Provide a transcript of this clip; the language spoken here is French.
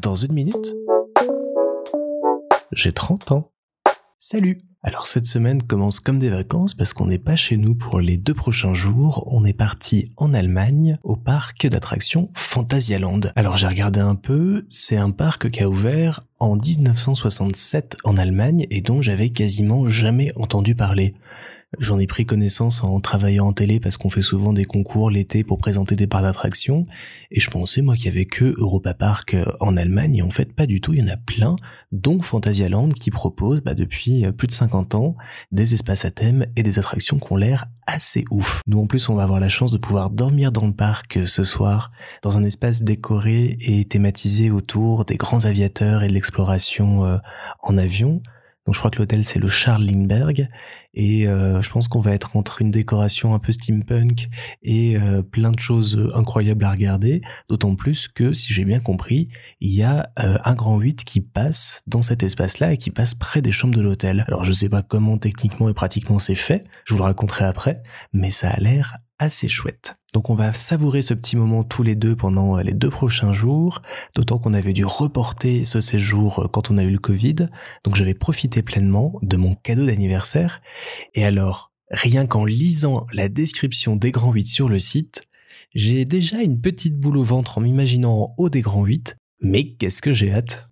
Dans une minute, j'ai 30 ans. Salut Alors cette semaine commence comme des vacances parce qu'on n'est pas chez nous pour les deux prochains jours, on est parti en Allemagne au parc d'attractions Phantasialand. Alors j'ai regardé un peu, c'est un parc qui a ouvert en 1967 en Allemagne et dont j'avais quasiment jamais entendu parler. J'en ai pris connaissance en travaillant en télé parce qu'on fait souvent des concours l'été pour présenter des parcs d'attractions. Et je pensais, moi, qu'il y avait que Europa Park euh, en Allemagne. Et en fait, pas du tout. Il y en a plein, dont Phantasialand qui propose, bah, depuis euh, plus de 50 ans, des espaces à thème et des attractions qui ont l'air assez ouf. Nous, en plus, on va avoir la chance de pouvoir dormir dans le parc euh, ce soir, dans un espace décoré et thématisé autour des grands aviateurs et de l'exploration en avion. Donc je crois que l'hôtel c'est le Charles Lindbergh. Et euh, je pense qu'on va être entre une décoration un peu steampunk et euh, plein de choses incroyables à regarder, d'autant plus que si j'ai bien compris, il y a euh, un grand 8 qui passe dans cet espace-là et qui passe près des chambres de l'hôtel. Alors je sais pas comment techniquement et pratiquement c'est fait, je vous le raconterai après, mais ça a l'air assez chouette. Donc on va savourer ce petit moment tous les deux pendant les deux prochains jours, d'autant qu'on avait dû reporter ce séjour quand on a eu le Covid, donc je vais profiter pleinement de mon cadeau d'anniversaire. Et alors, rien qu'en lisant la description des grands 8 sur le site, j'ai déjà une petite boule au ventre en m'imaginant en haut des grands 8, mais qu'est-ce que j'ai hâte